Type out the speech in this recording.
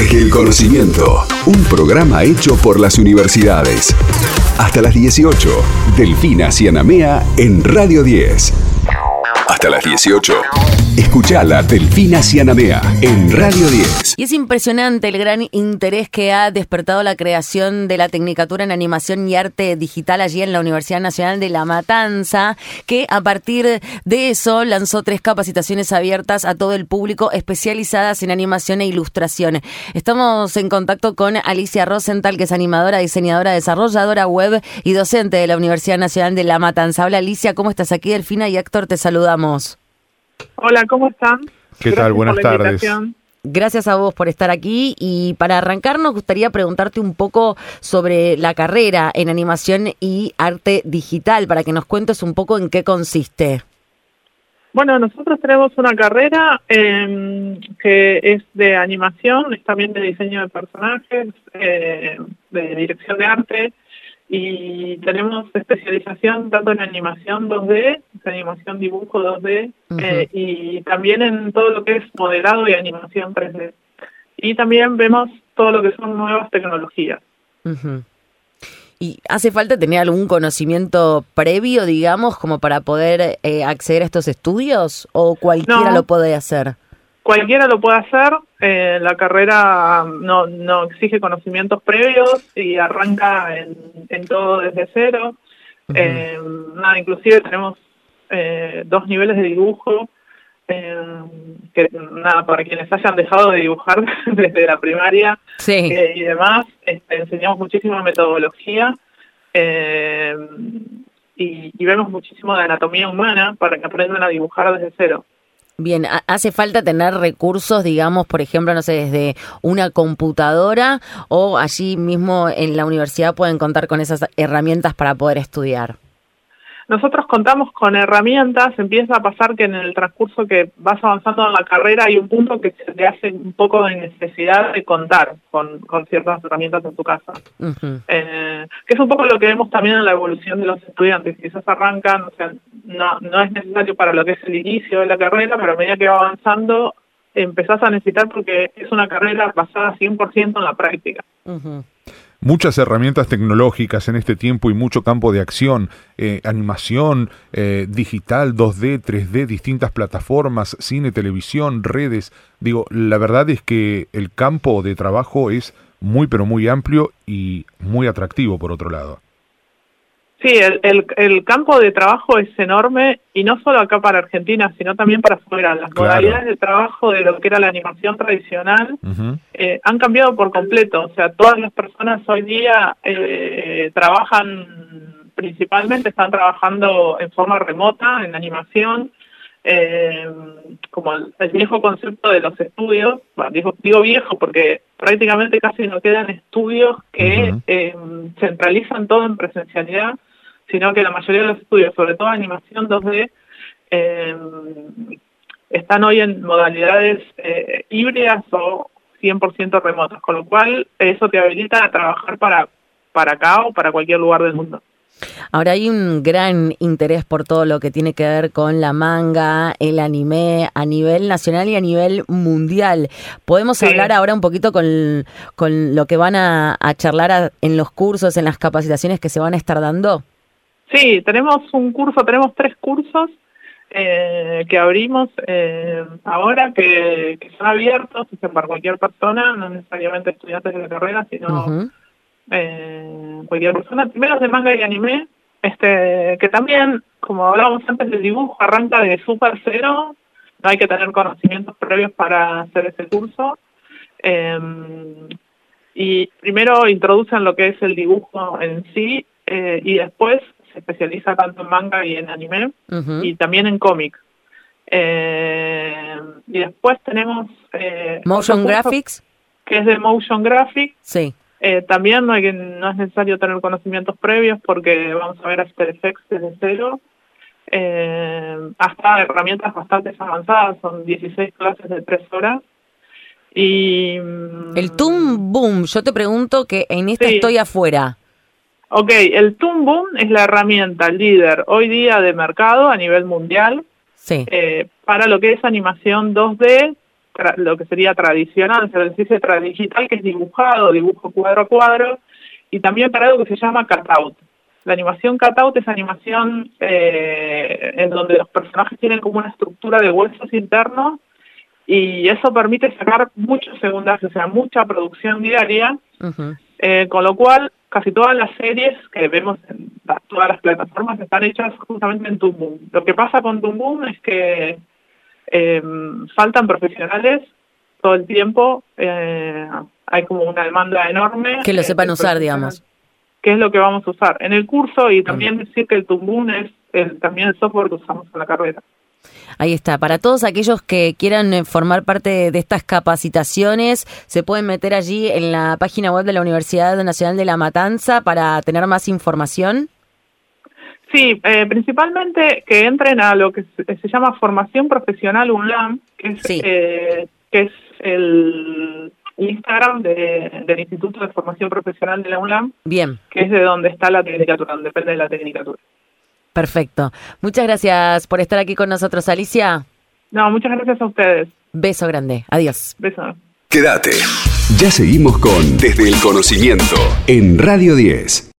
Desde el conocimiento, un programa hecho por las universidades. Hasta las 18, Delfina Cianamea en Radio 10. Hasta las 18. Escuchala Delfina Cianamea en Radio 10. Y es impresionante el gran interés que ha despertado la creación de la Tecnicatura en Animación y Arte Digital allí en la Universidad Nacional de La Matanza, que a partir de eso lanzó tres capacitaciones abiertas a todo el público especializadas en animación e ilustración. Estamos en contacto con Alicia Rosenthal, que es animadora, diseñadora, desarrolladora web y docente de la Universidad Nacional de La Matanza. Hola Alicia, ¿cómo estás aquí? Delfina y Héctor, te saludamos. Hola, ¿cómo están? ¿Qué tal? Buenas tardes. Gracias a vos por estar aquí y para arrancar nos gustaría preguntarte un poco sobre la carrera en animación y arte digital para que nos cuentes un poco en qué consiste. Bueno, nosotros tenemos una carrera em, que es de animación, es también de diseño de personajes, eh, de dirección de arte, y tenemos especialización tanto en animación 2D, animación dibujo 2D, eh, y también en todo lo que es modelado y animación 3D. Y también vemos todo lo que son nuevas tecnologías. ¿Y hace falta tener algún conocimiento previo, digamos, como para poder eh, acceder a estos estudios? ¿O cualquiera lo puede hacer? Cualquiera lo puede hacer, eh, la carrera no, no exige conocimientos previos y arranca en, todo desde cero. Eh, nada, inclusive tenemos eh, dos niveles de dibujo, que nada, para quienes hayan dejado de dibujar desde la primaria y demás, este, enseñamos muchísima metodología y, y vemos muchísimo de anatomía humana para que aprendan a dibujar desde cero. Bien, ¿hace falta tener recursos, digamos, por ejemplo, no sé, desde una computadora o allí mismo en la universidad pueden contar con esas herramientas para poder estudiar? Nosotros contamos con herramientas, empieza a pasar que en el transcurso que vas avanzando en la carrera hay un punto que te hace un poco de necesidad de contar con, ciertas herramientas en tu casa. Eh, que es un poco lo que vemos también en la evolución de los estudiantes. Quizás arrancan, o sea, no, no es necesario para lo que es el inicio de la carrera, pero a medida que va avanzando empezás a necesitar porque es una carrera basada 100% en la práctica muchas herramientas tecnológicas en este tiempo y mucho campo de acción, eh, animación, eh, digital, 2D, 3D, distintas plataformas, cine, televisión, redes. Digo, la verdad es que el campo de trabajo es muy pero muy amplio y muy atractivo por otro lado. Sí, el, el, campo de trabajo es enorme y no solo acá para Argentina, sino también para afuera. Las modalidades de trabajo de lo que era la animación tradicional eh, han cambiado por completo. O sea, todas las personas hoy día eh, trabajan, principalmente están trabajando en forma remota, en animación, eh, como el, viejo concepto de los estudios, digo, digo, viejo porque prácticamente casi no quedan estudios que centralizan todo en presencialidad sino que la mayoría de los estudios, sobre todo animación 2D, eh, están hoy en modalidades eh, híbridas o 100% remotas, con lo cual eso te habilita a trabajar para, para acá o para cualquier lugar del mundo. Ahora hay un gran interés por todo lo que tiene que ver con la manga, el anime a nivel nacional y a nivel mundial. ¿Podemos hablar ahora un poquito con, con lo que van a, a charlar en los cursos, en las capacitaciones que se van a estar dando? Sí, tenemos un curso, tenemos tres cursos eh, que abrimos eh, ahora que, son abiertos para cualquier persona, no necesariamente estudiantes de la carrera, sino eh, cualquier persona. Primero de manga y anime, este que también, como hablábamos antes del dibujo, arranca de super cero, no hay que tener conocimientos previos para hacer ese curso. y primero introducen lo que es el dibujo en sí y después se especializa tanto en manga y en anime, y también en cómic. Eh, y después tenemos... Eh, motion Graphics. Que es de Motion Graphics. Sí. Eh, también no, hay que, no es necesario tener conocimientos previos porque vamos a ver After Effects desde cero. hasta herramientas bastante avanzadas, son 16 clases de 3 horas. Y, el Toon Boom, yo te pregunto que en esta estoy afuera. Ok, el Toon Boom es la herramienta líder hoy día de mercado a nivel mundial sí. Eh, para lo que es animación 2D lo que sería tradicional, se dice digital, que es dibujado, dibujo cuadro a cuadro, y también para algo que se llama cutout. La animación cutout es animación eh, en donde los personajes tienen como una estructura de huesos internos y eso permite sacar muchos segundos, o sea, mucha producción diaria, eh, con lo cual casi todas las series que vemos en todas las plataformas están hechas justamente en Boom. Lo que pasa con Boom es que eh, faltan profesionales todo el tiempo, eh, hay como una demanda enorme. Que lo sepan usar, digamos. ¿Qué es lo que vamos a usar? En el curso y también decir que el Tumbum es también el software que usamos en la carrera. Ahí está. Para todos aquellos que quieran eh, formar parte de estas capacitaciones, se pueden meter allí en la página web de la Universidad Nacional de La Matanza para tener más información. Sí, eh, principalmente que entren a lo que se, llama formación profesional UNLAM, que es, eh, que es el Instagram del Instituto de Formación Profesional de la UNLAM. Bien. Que es de donde está la tecnicatura, donde depende de la tecnicatura. Perfecto. Muchas gracias por estar aquí con nosotros, Alicia. No, muchas gracias a ustedes. Beso grande. Adiós. Beso. Quédate. Ya seguimos con Desde el Conocimiento en Radio 10.